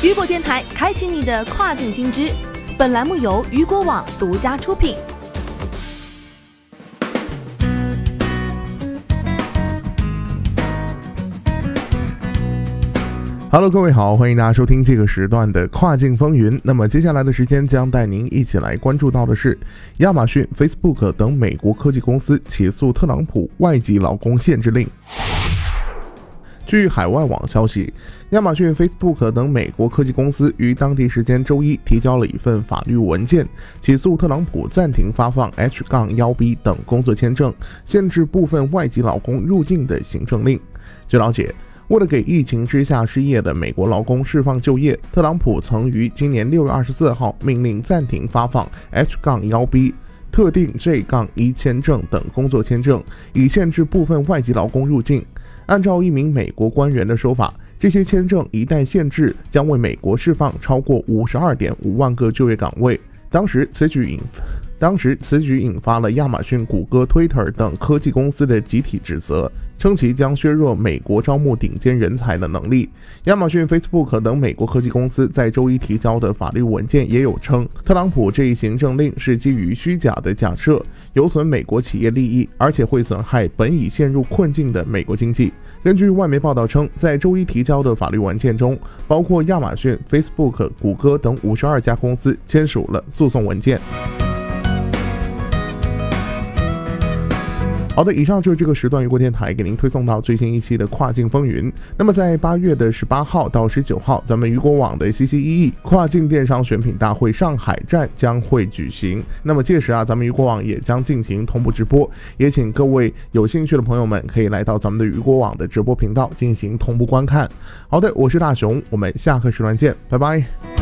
雨果电台开启你的跨境新知。本栏目由雨果网独家出品。Hello，各位好，欢迎大家收听这个时段的跨境风云。那么接下来的时间将带您一起来关注到的是，亚马逊、Facebook 等美国科技公司起诉特朗普外籍劳工限制令。据海外网消息，亚马逊、Facebook 等美国科技公司于当地时间周一提交了一份法律文件，起诉特朗普暂停发放 H 杠 1B 等工作签证、限制部分外籍劳工入境的行政令。据了解。为了给疫情之下失业的美国劳工释放就业，特朗普曾于今年六月二十四号命令暂停发放 H 杠 1B 特定 J-1 签证等工作签证，以限制部分外籍劳工入境。按照一名美国官员的说法，这些签证一旦限制，将为美国释放超过五十二点五万个就业岗位。当时此举引。当时此举引发了亚马逊、谷歌、Twitter 等科技公司的集体指责，称其将削弱美国招募顶尖人才的能力。亚马逊、Facebook 等美国科技公司在周一提交的法律文件也有称，特朗普这一行政令是基于虚假的假设，有损美国企业利益，而且会损害本已陷入困境的美国经济。根据外媒报道称，在周一提交的法律文件中，包括亚马逊、Facebook、谷歌等五十二家公司签署了诉讼文件。好的，以上就是这个时段雨果电台给您推送到最新一期的跨境风云。那么在八月的十八号到十九号，咱们雨果网的 CCEE 跨境电商选品大会上海站将会举行。那么届时啊，咱们雨果网也将进行同步直播，也请各位有兴趣的朋友们可以来到咱们的雨果网的直播频道进行同步观看。好的，我是大熊，我们下课时段见，拜拜。